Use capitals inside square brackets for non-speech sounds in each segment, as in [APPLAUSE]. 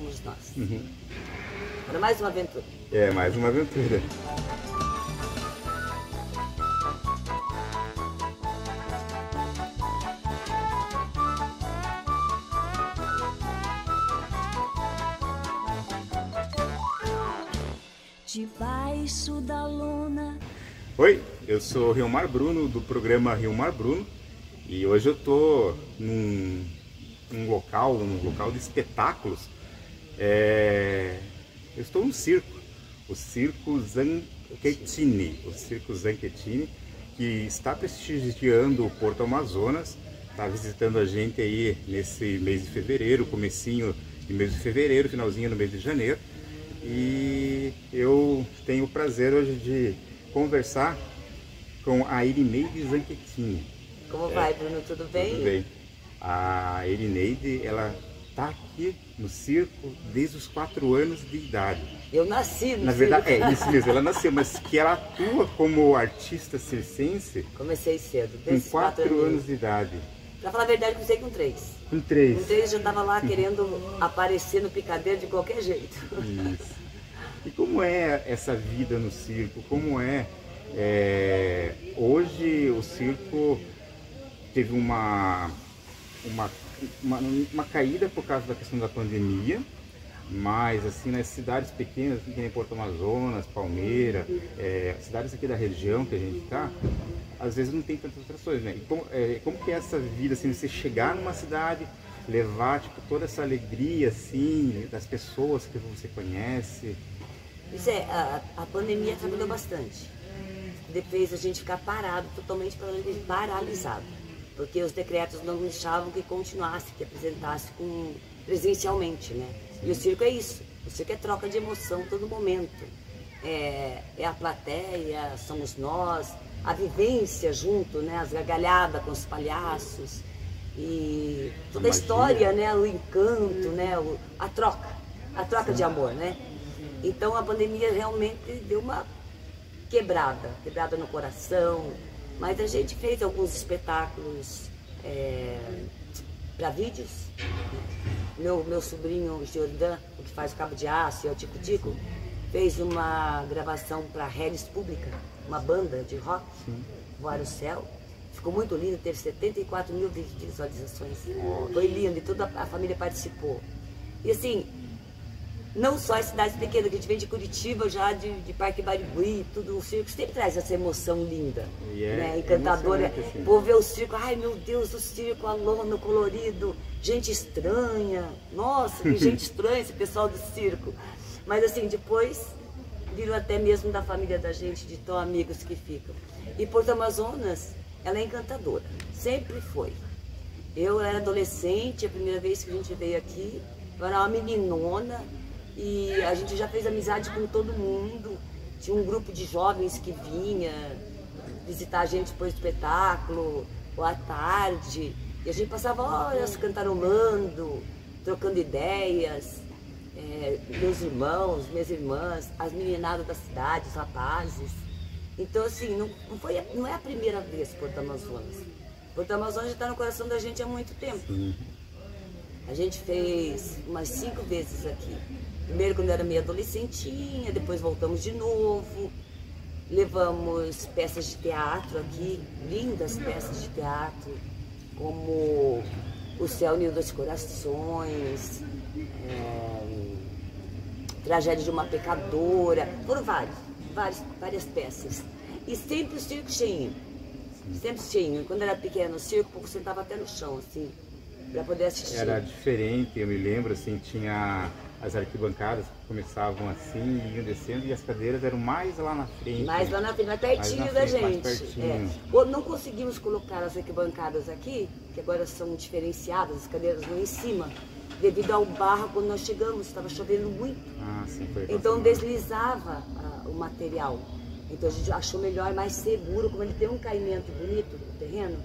somos nós. Uhum. Para mais uma aventura. É, mais uma aventura. Debaixo da luna. Oi, eu sou Rilmar Bruno do programa Rilmar Bruno e hoje eu tô num, num local, num local de espetáculos. É, eu estou no circo, o Circo Zanchettini, o Circo Zanchettini, que está prestigiando o Porto Amazonas, está visitando a gente aí nesse mês de fevereiro, comecinho de mês de fevereiro, finalzinho do mês de janeiro. E eu tenho o prazer hoje de conversar com a Irineide Zanchettini. Como vai, Bruno? Tudo bem? Tudo bem. A Irineide, ela está aqui no circo desde os quatro anos de idade. Eu nasci no Na verdade, é isso mesmo, ela nasceu, mas que ela atua como artista circense Comecei cedo, com desde quatro quatro anos de idade. Pra falar a verdade, comecei com três. Com três. Com três já estava lá [LAUGHS] querendo aparecer no picadeiro de qualquer jeito. Isso. E como é essa vida no circo? Como é, é, hoje o circo teve uma, uma, uma, uma caída por causa da questão da pandemia, mas assim nas cidades pequenas, assim, que nem Porto Amazonas, Palmeira, é, cidades aqui da região que a gente está, às vezes não tem tantas atrações, né? E como, é, como que é essa vida, assim, você chegar numa cidade, levar tipo, toda essa alegria assim das pessoas que você conhece? Isso é, a, a pandemia atrapalhou bastante. Fez a gente ficar parado, totalmente paralisado. Porque os decretos não deixavam que continuasse, que apresentasse com, presencialmente, né? E o circo é isso. O circo é troca de emoção todo momento. É, é a plateia, somos nós, a vivência junto, né? As gargalhadas com os palhaços. E toda a, história, né? O encanto, né? O, a troca. A troca de amor, né? Então a pandemia realmente deu uma quebrada, quebrada no coração. Mas a gente fez alguns espetáculos é, para vídeos. Meu, meu sobrinho Jordan, o que faz o Cabo de Aço e é o Tico Tico, fez uma gravação para a Redes Pública, uma banda de rock, Voar o Céu. Ficou muito lindo, teve 74 mil visualizações. Foi lindo e toda a família participou. E assim, não só as cidades pequenas, que a gente vem de Curitiba, já de, de Parque Barigui, tudo, o circo sempre traz essa emoção linda, E é né? encantadora. assim. O povo vê o circo, ai meu Deus, o circo, a lona, colorido, gente estranha, nossa, que [LAUGHS] gente estranha esse pessoal do circo. Mas assim, depois virou até mesmo da família da gente, de tão amigos que ficam. E Porto Amazonas, ela é encantadora, sempre foi. Eu era adolescente, a primeira vez que a gente veio aqui, eu era uma meninona e a gente já fez amizade com todo mundo. Tinha um grupo de jovens que vinha visitar a gente depois do espetáculo, ou à tarde. E a gente passava horas cantarolando, trocando ideias. É, meus irmãos, minhas irmãs, as meninadas da cidade, os rapazes. Então, assim, não, não, foi, não é a primeira vez Porto Amazonas. Porto Amazonas já está no coração da gente há muito tempo. A gente fez umas cinco vezes aqui. Primeiro quando eu era meio adolescentinha, depois voltamos de novo. Levamos peças de teatro aqui, lindas peças de teatro, como O Céu Unido dos Corações, é, Tragédia de uma Pecadora, foram vários, vários, várias peças. E sempre o circo cheinho, sempre cheinho. Quando eu era pequena, o circo, povo sentava até no chão, assim, para poder assistir. Era diferente, eu me lembro, assim, tinha as arquibancadas começavam assim, e iam descendo, e as cadeiras eram mais lá na frente. Mais lá na frente, mais pertinho Mais da na frente, mais gente. pertinho. É. Não conseguimos colocar as arquibancadas aqui, que agora são diferenciadas, as cadeiras vão em cima, devido ao barro quando nós chegamos, estava chovendo muito. Ah, sim, foi Então deslizava ah, o material. Então a gente achou melhor, mais seguro, como ele tem um caimento bonito no terreno.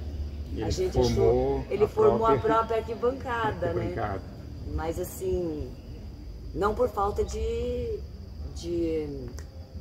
E a ele gente formou achou, ele a formou a própria- própria arquibancada, né? Arquibancada. Mas assim, não por falta de, de,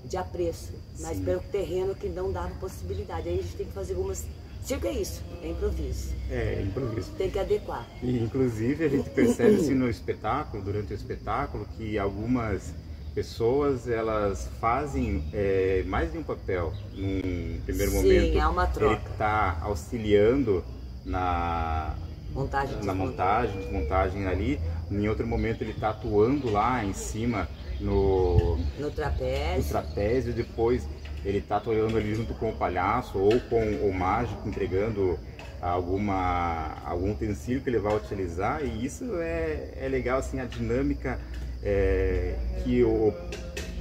de apreço, mas Sim. pelo terreno que não dava possibilidade. Aí a gente tem que fazer algumas Circo é isso, é improviso. É, improviso. Tem que adequar. E, inclusive, a gente percebe assim, no espetáculo, durante o espetáculo, que algumas pessoas elas fazem é, mais de um papel. Num primeiro Sim, momento, é uma troca. ele está auxiliando na, Montagem na montagem, desmontagem ali. Em outro momento, ele está atuando lá em cima no, no no trapézio. trapézio. Depois, ele está atuando ali junto com o palhaço ou com o mágico, entregando alguma algum utensílio que ele vai utilizar. E isso é, é legal, assim, a dinâmica é, que o,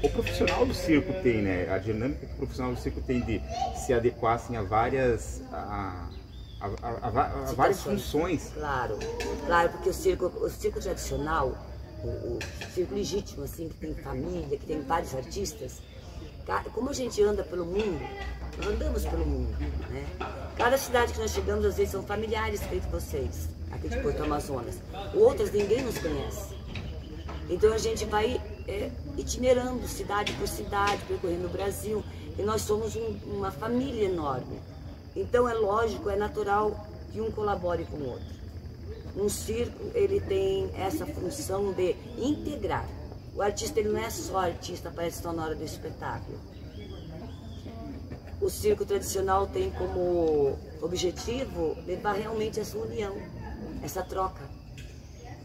o profissional do circo tem, né? A dinâmica que o profissional do circo tem de se adequar assim, a várias a, a, a- a várias funções. Claro, claro, porque o circo, o circo tradicional, o, o circo legítimo, assim, que tem família, que tem vários artistas, como a gente anda pelo mundo, nós andamos pelo mundo, né? Cada cidade que nós chegamos, às vezes, são familiares feito vocês, aqui de Porto Amazonas. Outras ninguém nos conhece. Então a gente vai é, itinerando cidade por cidade, percorrendo o Brasil, e nós somos um- uma família enorme. Então é lógico, é natural que um colabore com o outro. Um circo ele tem essa função de integrar. O artista ele não é só artista, aparece só na hora do espetáculo. O circo tradicional tem como objetivo levar realmente essa união, essa troca.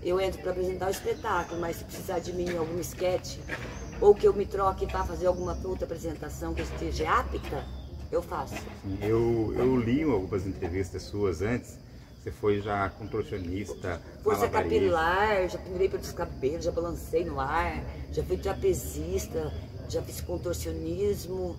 Eu entro para apresentar o espetáculo, mas se precisar de mim em algum esquete, ou que eu me troque para fazer alguma outra apresentação que esteja apta, eu faço. Eu, eu li algumas entrevistas suas antes. Você foi já contorcionista, Força capilar, já pendurei pelos cabelos, já balancei no ar, já fui trapezista, já fiz contorcionismo,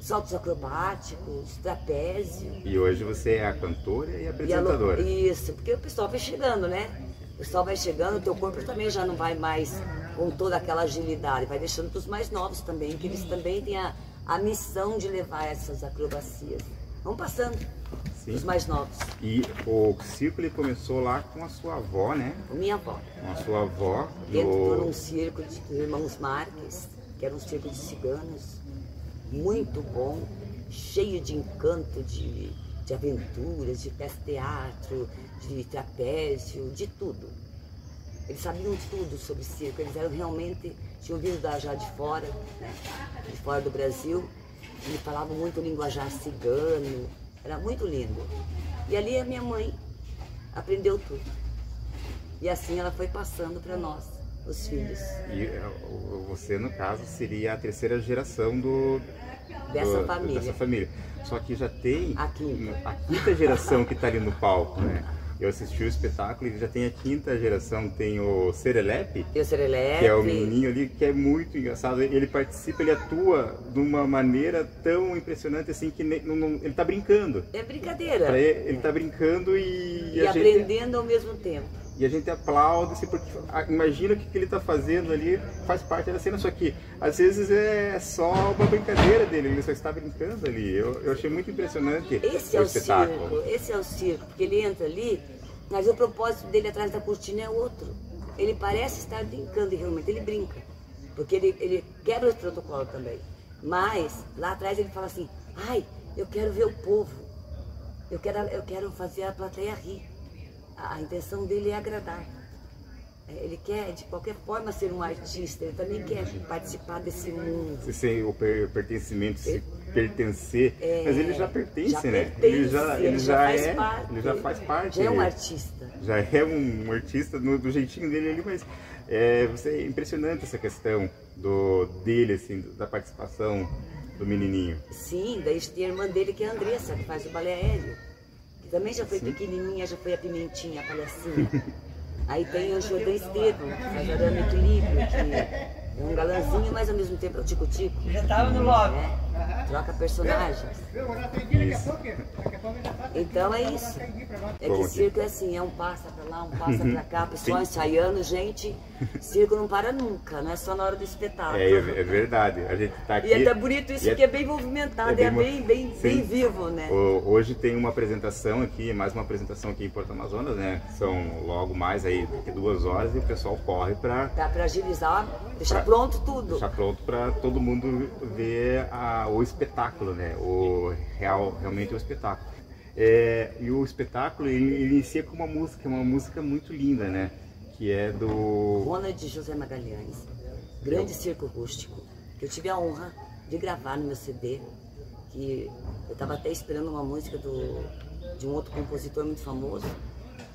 saltos acrobáticos, trapézio. E hoje você é a cantora e E a apresentadora. Isso, porque o pessoal vai chegando, né? O pessoal vai chegando, o teu corpo também já não vai mais com toda aquela agilidade, vai deixando para os mais novos também, que eles também têm a, a missão de levar essas acrobacias. Vão passando, Sim. os mais novos. E o circo ele começou lá com a sua avó, né? Minha avó. Com a sua avó. Entrou No... num circo de irmãos Marques, que era um circo de ciganos, muito bom, cheio de encanto, de, de aventuras, de peça-teatro, de trapézio, de tudo. Eles sabiam tudo sobre circo, eles eram realmente, tinham vindo da, já de fora, né, de fora do Brasil, e falavam muito linguajar cigano, era muito lindo. E ali a minha mãe aprendeu tudo. E assim ela foi passando para nós, os filhos. E é, você, no caso, seria a terceira geração do, Dessa do- família. Dessa família. Só que já tem A quinta. a quinta geração que está ali no palco, né? Eu assisti o espetáculo e já tem a quinta geração. Tem o Serelepe, o Serelepe. que é o menininho ali, que é muito engraçado. Ele participa, ele atua de uma maneira tão impressionante assim que não- não- ele tá brincando. É brincadeira. Ele, ele tá brincando e, E a gente, aprendendo ao mesmo tempo. E a gente aplaude, assim, porque imagina o que, ele tá fazendo ali, faz parte da cena, só que às vezes é só uma brincadeira dele, ele só está brincando ali. Eu, eu achei muito impressionante Esse é o espetáculo. circo, esse é o circo, porque ele entra ali, mas o propósito dele atrás da cortina é outro. Ele parece estar brincando e realmente ele brinca, porque ele, ele quebra o protocolo também. Mas lá atrás ele fala assim, ai, eu quero ver o povo, eu quero, eu quero fazer a plateia rir. A, intenção dele é agradar. É, Ele quer, de qualquer forma, ser um artista, ele também quer participar desse mundo. Se sem o per- pertencimento, se pertencer, mas ele já pertence, já né? pertence, ele já, ele já, faz é, parte. ele já faz parte. Já é um artista. já é um artista no- do jeitinho dele ali, mas é, você, é impressionante essa questão do dele, assim, da participação do menininho. Sim, daí tem a irmã dele que é a Andressa, que faz o balé aéreo. Também já foi pequenininha, já foi a pimentinha, a palhacinha. [LAUGHS] Aí tem o Jordan Estevam, que faz o arame equilíbrio, que é um galãzinho, mas ao mesmo tempo é o tico-tico. Já estava no lobby. né? Troca personagens. Então é isso. É que circo é assim, é um passa pra lá, um passa pra cá, pessoal ensaiando, gente. Circo não para nunca, não é só na hora do espetáculo. É, é verdade. A gente tá aqui. E é até bonito isso, e é- porque é bem movimentado, é é bem bem, mo- bem, bem, Sim. vivo, né? Hoje tem uma apresentação aqui, mais uma apresentação aqui em Porto Amazonas, né? São logo mais aí, daqui duas horas, e o pessoal corre Pra, pra agilizar, deixar Pra- pronto tudo. deixar pronto para todo mundo ver a- o espetáculo, né? O real, realmente o espetáculo. É, e o espetáculo ele, ele inicia com uma música, uma música muito linda, né? Que é do. Ronald José Magalhães, grande circo rústico, que eu tive a honra de gravar no meu CD, que eu estava até esperando uma música do, de um outro compositor muito famoso.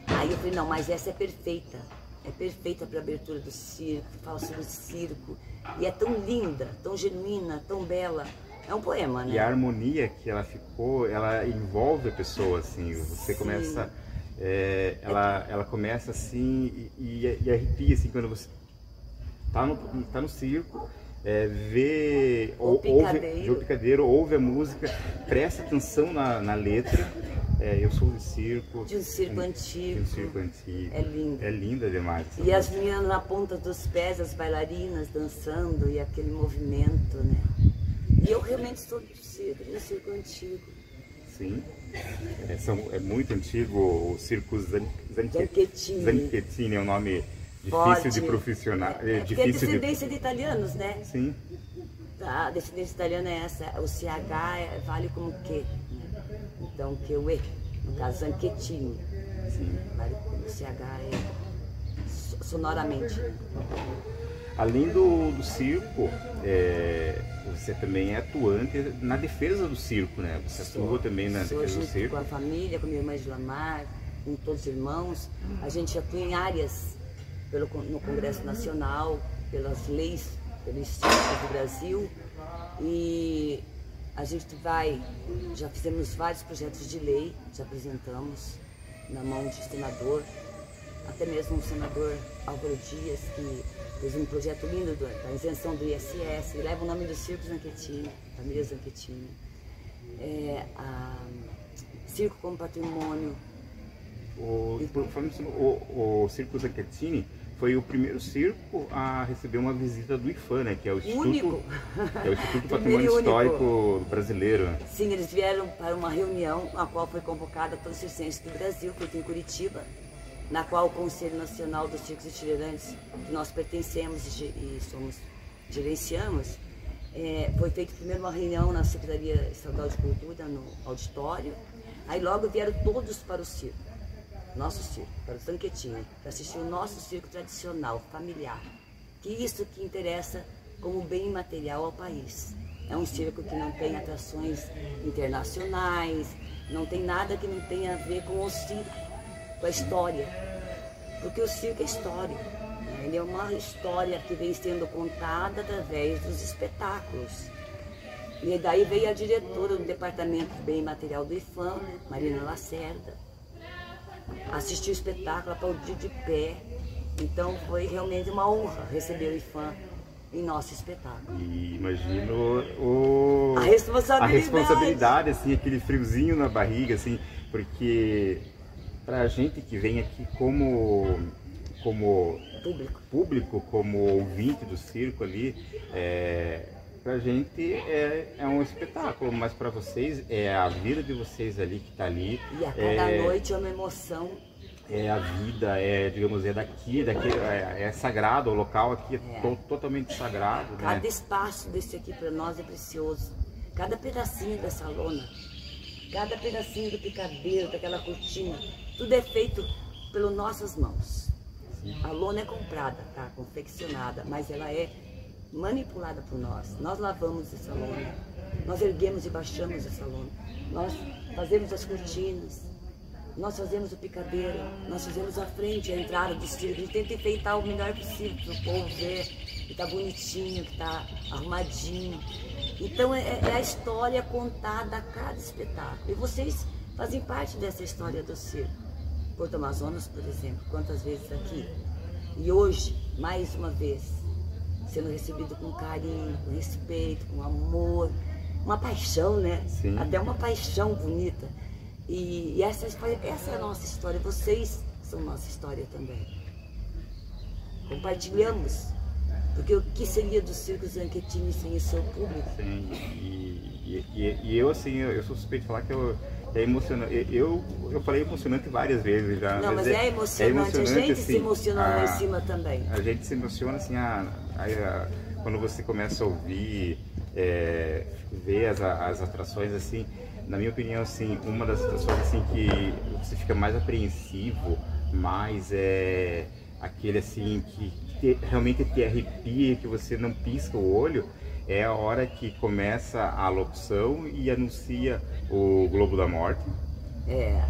Aí eu falei, não, mas essa é perfeita. É perfeita para abertura do circo, fala sobre o circo. E é tão linda, tão genuína, tão bela. É um poema, né? E a harmonia que ela ficou, ela envolve a pessoa, assim. Você Sim. começa. é, ela, ela começa assim e, e, arrepia, assim, quando você tá no, tá no circo, é, vê, ou- ouve, vê o picadeiro, ouve a música, presta atenção na, na letra. É, eu sou do circo. De um circo de antigo. um circo antigo. É lindo. É linda demais. E as música. meninas na ponta dos pés, as bailarinas dançando e aquele movimento, né? E eu realmente sou do circo, de circo antigo. Sim. É, são, é muito antigo o circo Zan- Zanche- Zanchettini. Zanchettini é um nome difícil Forte. de profissional. É, É, é porque é difícil de. descendência de italianos, né? Sim. Tá, a descendência italiana é essa. O CH é- vale como que. Né? Então, que o E, no caso, Zanchettini. Sim. Vale como CH é so- sonoramente. Além do, do circo, é, você também é atuante na defesa do circo, né? Você atua também na Sou defesa do junto circo. com a família, com minha irmã Gilamar, com todos os irmãos. A gente atua em áreas pelo, no Congresso Nacional, pelas leis, pelos circos do Brasil. E a gente vai, já fizemos vários projetos de lei, já apresentamos na mão de senador, até mesmo o senador Álvaro Dias, que fez um projeto lindo do- da isenção do ISS, leva o nome do Circo Zanchettini, família Zanchettini é, a circo como patrimônio. O, o, o Circo Zanchettini foi o primeiro circo a receber uma visita do IFAM, né? Que é o Instituto, Único. que é o Instituto [LAUGHS] Patrimônio. Histórico Brasileiro. Sim, eles vieram para uma reunião a qual foi convocada todos os circenses do Brasil, feita em Curitiba, na qual o Conselho Nacional dos Circos Itinerantes, que nós pertencemos e, somos, gerenciamos, é, foi feita primeiro uma reunião na Secretaria Estadual de Cultura, no auditório, aí logo vieram todos para o circo, nosso circo, para o Zanquetinho, para assistir o nosso circo tradicional, familiar, que isso que interessa como bem material ao país. É um circo que não tem atrações internacionais, não tem nada que não tenha a ver com o circo, com a história. Porque o circo é história. né? Ele é uma história que vem sendo contada através dos espetáculos. E daí veio a diretora do Departamento de Bem Material do IFAM, Marina Lacerda, assistiu o espetáculo, aplaudiu de pé. Então foi realmente uma honra receber o IFAM em nosso espetáculo. E imagino o, A responsabilidade. a responsabilidade, assim, aquele friozinho na barriga, assim, porque pra gente que vem aqui como, como Público. público, como ouvinte do circo ali, é, pra gente é, é um espetáculo, mas pra vocês é a vida de vocês ali que tá ali. E a cada é, noite é uma emoção. é a vida, é, digamos, é daqui, daqui é, é sagrado, o local aqui é, É. to- totalmente sagrado, né? Cada espaço desse aqui para nós é precioso. Cada pedacinho dessa lona, cada pedacinho do picadeiro, daquela cortina, tudo é feito pelas nossas mãos. A lona é comprada, tá? Confeccionada, mas ela é manipulada por nós. Nós lavamos essa lona, nós erguemos e baixamos essa lona, nós fazemos as cortinas, nós fazemos o picadeiro, nós fazemos a frente, a entrada do circo. A gente tenta enfeitar o melhor possível para o povo ver que tá bonitinho, que tá arrumadinho. Então é, é a história contada a cada espetáculo. E vocês fazem parte dessa história do circo. Porto Amazonas, por exemplo, quantas vezes aqui? E hoje, mais uma vez, sendo recebido com carinho, com respeito, com amor, uma paixão, né? Sim. Até uma paixão bonita. E, e essa, essa é a nossa história, vocês são nossa história também. Compartilhamos. Porque o que seria do Circo Zanchettini sem o seu público? Sim, e, e, e- e eu, assim, eu, eu sou suspeito de falar que eu, é emocionante. Eu, eu falei emocionante várias vezes já. Não, mas é emocionante. a gente se emociona lá em a- cima também. A gente se emociona assim, a, a- a- quando você começa a ouvir, é, ver as, as atrações assim, na minha opinião, assim, uma das situações assim que você fica mais apreensivo, mais é aquele assim que te, realmente te arrepia, que você não pisca o olho, é a hora que começa a locução e anuncia o Globo da Morte. É.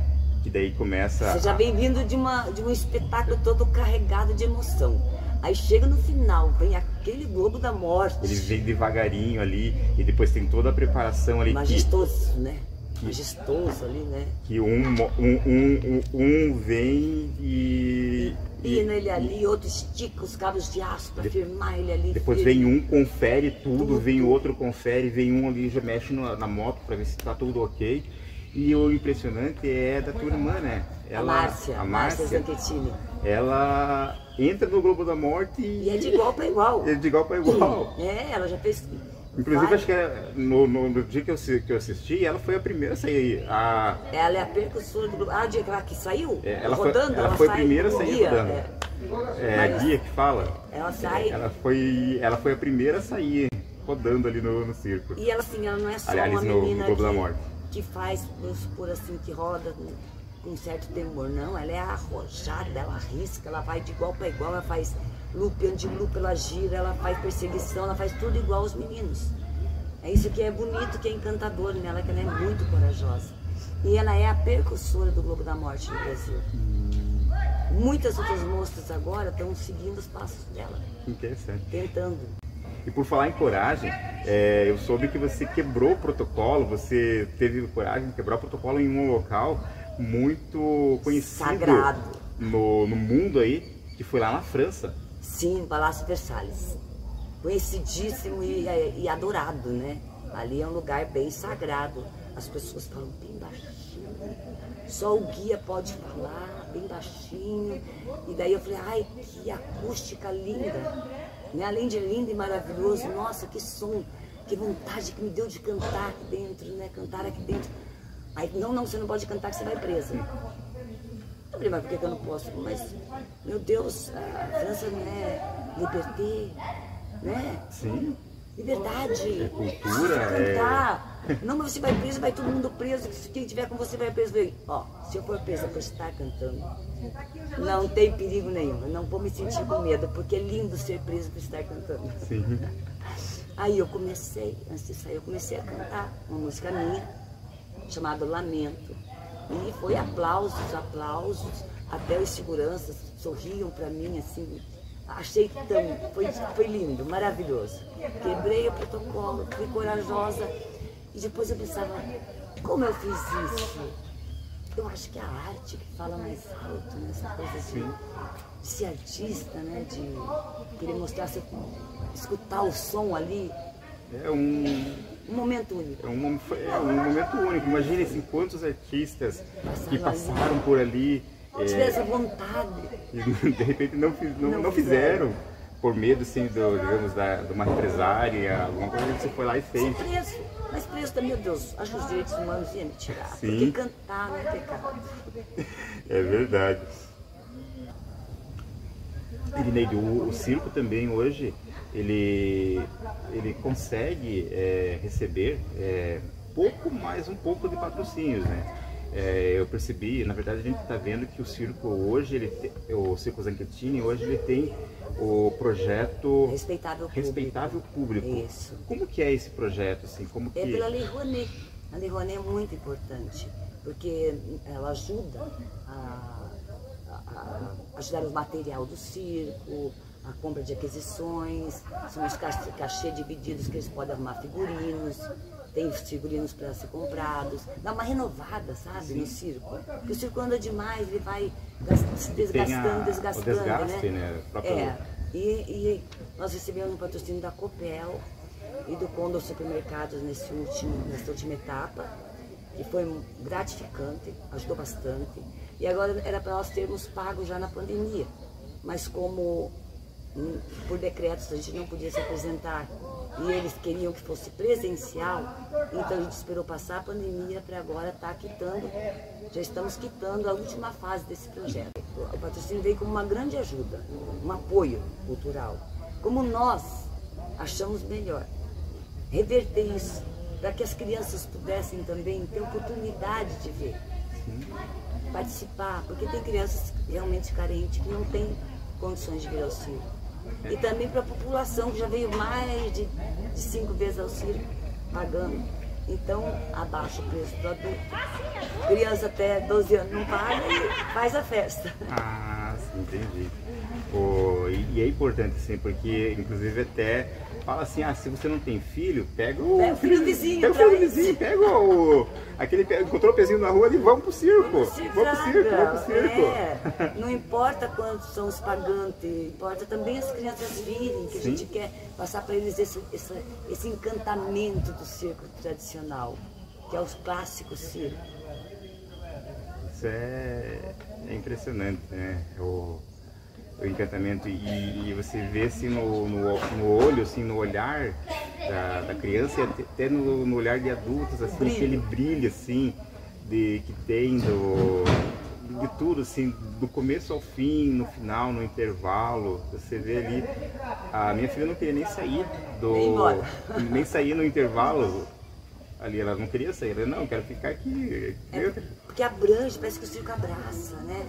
Que daí começa. Você já vem vindo de, uma, de um espetáculo todo carregado de emoção. Aí chega no final, vem aquele Globo da Morte. Ele vem devagarinho ali e depois tem toda a preparação ali. Majestoso, que... né? Majestoso ali, né? Que um, um, um, um vem e. Pina ele ali, outro estica os cabos de aço para firmar ele ali. Depois vem um, confere tudo, tudo, vem o outro, confere, vem um ali, já mexe na, na moto para ver se tá tudo ok. E o impressionante é da tua irmã, né? Ela, a Márcia, a Márcia Zanchettini. Ela entra no Globo da Morte e... e é de igual para igual. É de igual para igual. É, ela já fez Inclusive, Vai. acho que é, no, no, no, dia que eu, que eu assisti, ela foi a primeira a sair. A... Ela é a percussora do grupo. Ah, o dia que saiu? É, ela rodando? Foi, ela, ela foi a primeira a sair guia, rodando. É, é a guia que fala. Ela sai. Ela foi, ela foi a primeira a sair rodando ali no, no circo. E ela, assim, ela não é só Aliás, uma menina no, que, que faz, vamos supor assim, que roda com um certo temor. Não, ela é arrojada, ela arrisca, ela vai de igual para igual, ela faz loop, anti-loop, ela gira, ela faz perseguição, ela faz tudo igual aos meninos. É isso que é bonito, que é encantador nela, que ela é muito corajosa. E ela é a percussora do Globo da Morte no Brasil. Muitas outras moças agora estão seguindo os passos dela. Interessante. Tentando. E por falar em coragem, é, eu soube que você quebrou o protocolo, você teve coragem de quebrar o protocolo em um local muito conhecido Sagrado. No, no mundo aí, que foi lá na França. Sim, Palácio Versalhes. Conhecidíssimo e, e adorado, né? Ali é um lugar bem sagrado. As pessoas falam bem baixinho. Só o guia pode falar bem baixinho. E daí eu falei, ai, que acústica linda. Né? Além de lindo e maravilhoso, nossa, que som, que vontade que me deu de cantar aqui dentro, né? Cantar aqui dentro. Aí, não, não, você não pode cantar que você vai presa. Eu falei, mas por que, que eu não posso? Mas, meu Deus, a França não é liberté, né? Sim. Liberdade. É cultura, cantar. É... Não, mas você vai preso, vai todo mundo preso. Quem tiver com você vai preso. Ó, se eu for presa por estar cantando, não tem perigo nenhum. Eu não vou me sentir com medo, porque é lindo ser preso por estar cantando. Sim. Aí eu comecei, antes de sair, eu comecei a cantar uma música minha, chamada Lamento. E foi aplausos, aplausos, até os seguranças sorriam para mim assim, achei tão, foi, foi lindo, maravilhoso. Quebrei o protocolo, fui corajosa e depois eu pensava, como eu fiz isso? Eu acho que é a arte que fala mais alto, né? essa coisa de, de ser artista, né? de querer mostrar, escutar o som ali. É um um momento único. É um, é um momento único. Imagine assim, quantos artistas que passaram por ali. É, tivesse vontade. E [LAUGHS] de repente não, não, não, não fizeram. Por medo, assim, do, digamos, da, de uma represária, alguma coisa que você foi lá e fez. Sem preço. Mas preço também, meu Deus, acho que os direitos humanos iam me tirar. Sim. Porque cantar não é pecado. [LAUGHS] É verdade. Irineide, o, o circo também hoje ele, ele consegue é, receber é, pouco mais um pouco de patrocínios, né? É, eu percebi, na verdade a gente está vendo que o circo hoje, ele te, o Circo Zanchettini hoje ele tem o projeto Respeitável Público. Respeitável Público. Isso. Como que é esse projeto? Assim? Como é que... pela Lei Rouanet. A Lei Rouanet é muito importante, porque ela ajuda a, a, a ajudar o material do circo, a compra de aquisições, são os cachê divididos que eles podem arrumar figurinos, tem figurinos para ser comprados, dá uma renovada, sabe, Sim. no circo. Porque o circo anda demais, ele vai se desgastando, a, desgastando, desgaste, né? né? É, e, e, nós recebemos um patrocínio da Copel e do Condor Supermercados nesse último, nessa última etapa, que foi gratificante, ajudou bastante. E agora era para nós termos pago já na pandemia. Mas como por decretos a gente não podia se apresentar e eles queriam que fosse presencial, então a gente esperou passar a pandemia para agora estar tá quitando, já estamos quitando a última fase desse projeto. O patrocínio veio como uma grande ajuda, um apoio cultural. Como nós achamos melhor reverter isso para que as crianças pudessem também ter oportunidade de ver, participar, porque tem crianças realmente carentes que não têm condições de vir ao circo. E também para a população que já veio mais de, de cinco vezes ao circo, pagando. Então, abaixa o preço do adulto. Criança até 12 anos não paga e faz a festa. Ah, sim, entendi. E, e é importante, assim, porque inclusive até fala assim, ah, se você não tem filho, pega o, Pega o filho do vizinho, Pega o filho do vizinho, pega o. Aquele encontrou o pezinho na rua e vamos pro circo. Vamos pro circo, vamos pro circo. É, [LAUGHS] [LAUGHS] não importa quantos são os pagantes, importa também as crianças virem, que Sim. a gente quer passar para eles esse, esse, esse encantamento do circo tradicional, que é os clássicos circo. Isso é, é impressionante, né? O, o encantamento. E, e você vê assim no, no, no olho, assim, no olhar da, da criança e até- no, no olhar de adultos, assim, Brilho. aquele brilho assim de, que tem do, de tudo, assim, do começo ao fim, no final, no intervalo. Você vê ali. A minha filha não queria nem sair do. Nem sair no intervalo. Ali ela não queria sair, ela não, eu quero ficar aqui. É, porque abrange, parece que o circo abraça, né?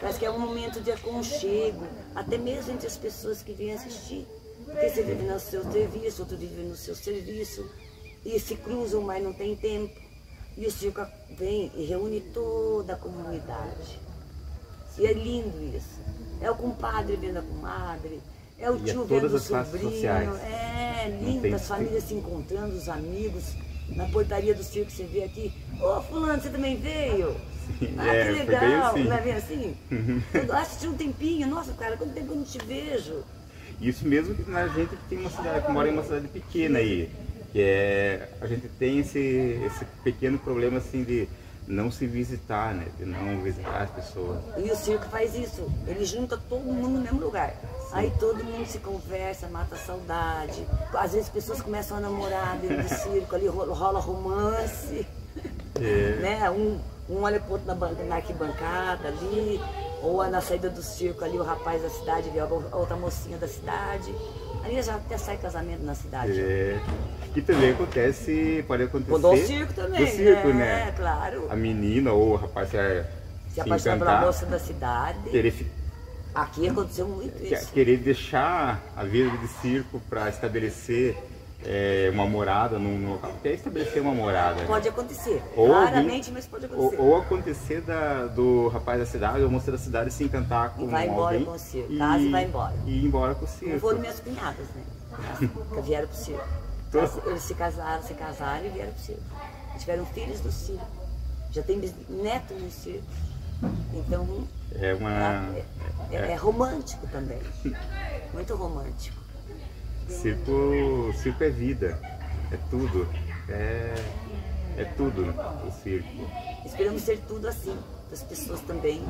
Parece que é um momento de aconchego, até mesmo entre as pessoas que vêm assistir. Porque você vive no seu serviço, outro vive no seu serviço, e se cruzam, mas não tem tempo. E o circo vem e reúne toda a comunidade. E é lindo isso. É o compadre vendo a comadre, é o E é tio todas vendo o sobrinho. É lindo, tem- as famílias se encontrando, os amigos. Na portaria do circo você vê aqui, ô fulano, você também veio? Sim, Ah, é, que legal, assim. não é bem assim? Eu assisti um tempinho, nossa cara, quanto tempo eu não te vejo? Isso mesmo que na gente que tem uma cidade, que mora em uma cidade pequena aí. Que é. A gente tem esse, esse pequeno problema assim de não se visitar, né? De não visitar as pessoas. E o circo faz isso, ele junta todo mundo no mesmo lugar. Aí todo mundo se conversa, mata a saudade. Às vezes pessoas começam a namorar dentro do [LAUGHS] circo, ali rola, romance. É. [LAUGHS] né? Um, um olha pro outro na, na arquibancada ali, ou na saída do circo ali, o rapaz da cidade vê a outra mocinha da cidade. Ali já até sai casamento na cidade. É. E também acontece, pode acontecer. Quando ao circo também, Do circo, né? né? É, claro. A menina ou o rapaz se, Se apaixonar pela moça da cidade. querer, fi- Aqui aconteceu muito isso. querer deixar a vida de circo para estabelecer é, uma morada num num local. Até estabelecer uma morada. né? Pode acontecer. Ou Raramente, mas pode Ou, acontecer. ou acontecer da- do rapaz da cidade ou moça da cidade se encantar com E vai embora com o circo, casa e vai embora. E ir embora com o circo. foram minhas cunhadas, né? Que vieram pro circo. Elas- Eles se casaram, se casaram e vieram pro circo. Tiveram filhos do circo. Já tem neto no circo. Então, É uma. é, é- é romântico também. Muito romântico. Circo, circo é vida. É tudo. É, é tudo o circo. Esperamos ser tudo assim, para as pessoas também.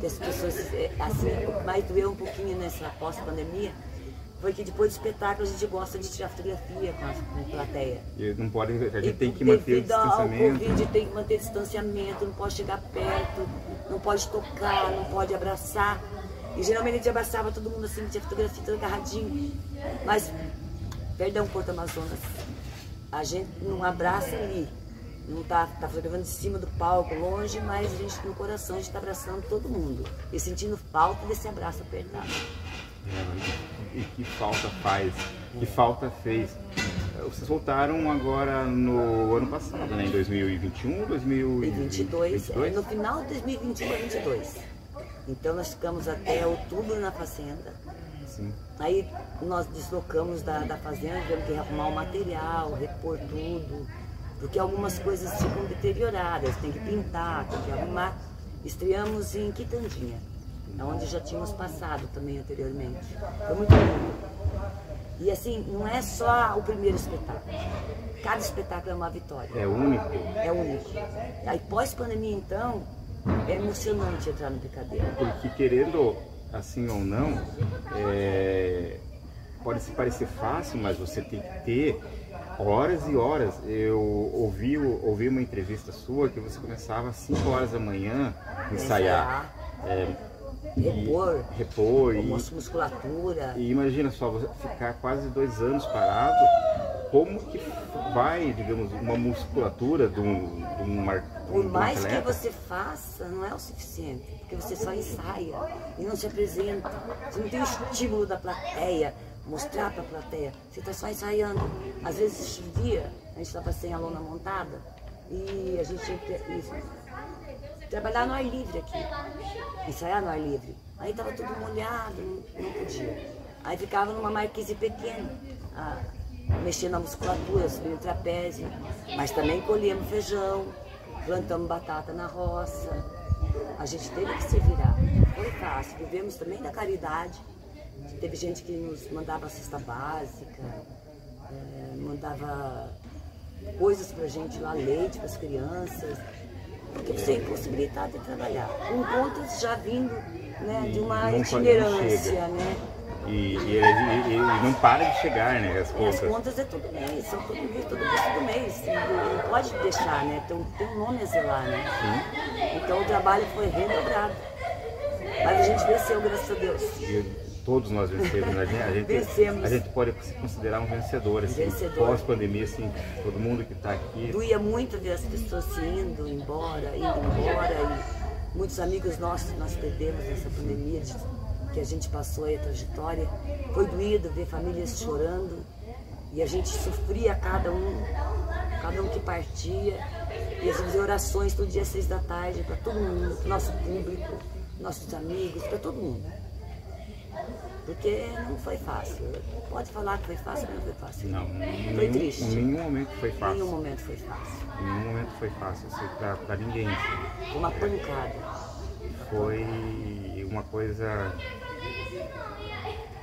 Que as pessoas, é, assim, o que mais doeu um pouquinho nessa pós-pandemia foi que depois do espetáculo a gente gosta de tirar fotografia com a, com a plateia. E não pode, a gente E tem que manter o distanciamento. Covid tem que manter distanciamento, não pode chegar perto, não pode tocar, não pode abraçar. E geralmente a gente abraçava todo mundo assim, tinha fotografia todo agarradinho. Mas, perdão, Porto Amazonas, a gente não abraça ali. Não tá, tá fotografando de cima do palco, longe, mas a gente no coração a gente tá abraçando todo mundo. E sentindo falta desse abraço apertado. É, e que falta faz, que falta fez. Vocês voltaram agora no ano passado, né? Em 2021, E 2022? 22, é, no final de 2021 a 22. Então nós ficamos até outubro na fazenda. Sim. Aí nós deslocamos da, da fazenda, tivemos que arrumar o material, repor tudo, porque algumas coisas ficam deterioradas, tem que pintar, tem que arrumar. Estreamos em Quitandinha, onde já tínhamos passado também anteriormente. Foi muito lindo. E assim, não é só o primeiro espetáculo. Cada espetáculo é uma vitória. É único. É único. Aí pós-pandemia, então, é emocionante entrar no Picadeiro. Porque querendo assim ou não, é, pode se parecer fácil, mas você tem que ter horas e horas. Eu ouvi, ouvi uma entrevista sua que você começava às 5 horas da manhã a ensaiar. É, e Repor, repor e, mus- musculatura. e imagina só, você ficar quase dois anos parado como que vai, digamos, uma musculatura de um, de um, mar- de Por mais que você faça, não é o suficiente, porque você só ensaia e não se apresenta. Você não tem o estímulo da plateia, mostrar para a plateia. Você está só ensaiando. Às vezes chovia, a gente estava sem a lona montada e a gente tinha que trabalhar no ar livre aqui, ensaiar no ar livre. Aí estava tudo molhado, não, podia. Aí ficava numa marquise pequena, a, mexendo na musculatura, subindo trapézio. Mas também colhemos feijão, plantamos batata na roça. A gente teve que se virar. Foi fácil. Vivemos também da caridade. Teve gente que nos mandava cesta básica, eh, mandava coisas pra gente lá, leite para as crianças. Porque você é impossibilitado de trabalhar. Com contas já vindo né, de uma itinerância, né? E, e, e- e não para de chegar, né? As E as contas. contas é todo mês, são todo mês, todo mês, todo mês. Não pode deixar, né? Tem, um- tem um nome a zelar, né? Então o trabalho foi redobrado. Mas a gente venceu, graças a Deus. Todos nós vencemos, né? A gente, Vencemos. a gente pode se considerar um vencedor, assim, Vencedor. pós-pandemia, assim, todo mundo que está aqui. Doía muito ver as pessoas se indo embora, indo embora. E muitos amigos nossos que nós perdemos nessa pandemia de- que a gente passou aí a trajetória. Foi doído ver famílias chorando. E a gente sofria cada um, cada um que partia. E a gente fazia orações todo dia às seis da tarde para todo mundo, para nosso público, nossos amigos, para todo mundo. Porque não foi fácil. Pode falar que foi fácil, mas não foi fácil. Não, em Foi nenhum, triste. em nenhum momento foi Nenhum fácil. momento foi fácil. Em nenhum momento foi fácil, assim, pra, pra ninguém. assim. Uma pancada. Foi uma coisa.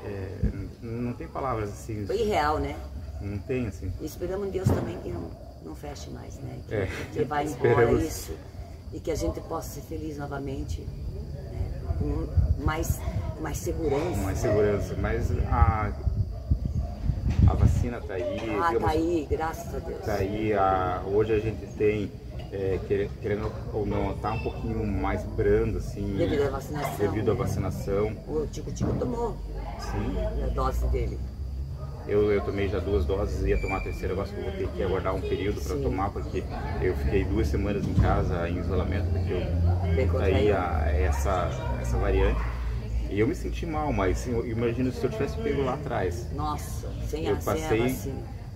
é, não tem palavras assim. Foi irreal, né? Não tem assim. E esperamos em Deus também que não, não feche mais, né? Que, É, que vai [LAUGHS] embora esperamos. isso e que a gente possa ser feliz novamente, né? com mais, mais segurança. Com mais segurança. Mas a, a vacina tá aí. Ah, digamos, tá aí, graças a Deus. Tá aí, a, hoje a gente tem, é, quere- querendo ou não, tá um pouquinho mais brando, assim. Devido à vacinação. Devido à vacinação, O Tico Tico tomou sim. a dose dele. Eu, eu tomei já duas doses, ia tomar a terceira, eu acho que vou ter que aguardar um período para tomar, porque eu fiquei duas semanas em casa em isolamento, porque eu Bem contraído. a- essa, essa variante. E eu me senti mal, mas eu imagino se eu tivesse pego lá atrás. Nossa, sem Eu passei,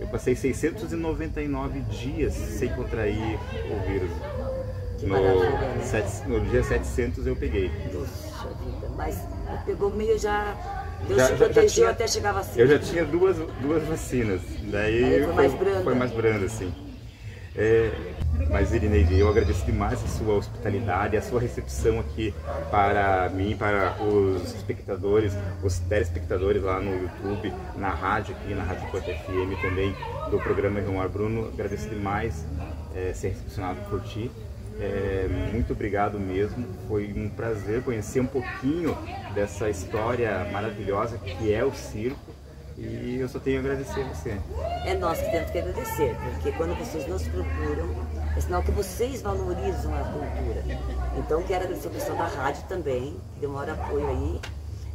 eu passei 699 dias sem contrair o vírus. Que No, né? sete- no dia 700 eu peguei. Puxa vida, mas pegou meio já. Deus Já- te protegeu tinha- até chegar a vacina. Eu já tinha duas, duas vacinas, daí Aí foi mais brando. foi mais brando, assim. É, mas Irineide, eu agradeço demais a sua hospitalidade, a sua recepção aqui para mim, para os espectadores, os telespectadores lá no YouTube, na rádio aqui, na Rádio Porta FM também, do programa Rio Bruno. Agradeço demais é, ser recepcionado por ti. É, muito obrigado mesmo. Foi um prazer conhecer um pouquinho dessa história maravilhosa que é o circo. E eu só tenho a agradecer a você. É nós que temos que agradecer, porque quando vocês nos procuram, é sinal que vocês valorizam a cultura. Então quero agradecer ao pessoal da rádio também, que deu maior apoio aí.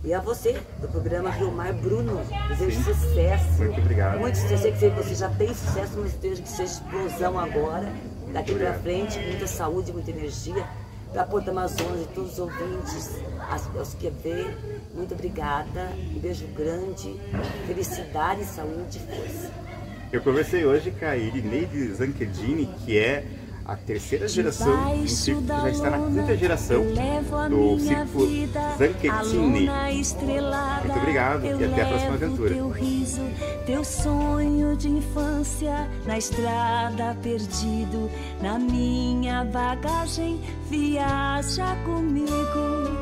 E a você, do programa Rio Mar Bruno, desejo Sim. sucesso. Muito obrigado. Muito sucesso. Eu sei que você já tem sucesso, mas desejo que seja explosão agora, daqui pra Obrigado. frente, muita saúde, muita energia. Para Porto Amazonas e todos os ouvintes, as, os que vê, muito obrigada. Um beijo grande, felicidade, saúde e força. Eu conversei hoje com a Irineide Zanchedini, que é a terceira geração do circo, já está na quinta geração do circo Zanchettini. Muito obrigado e até a próxima aventura. Teu riso, teu sonho de infância na estrada perdido, na minha bagagem, viaja comigo.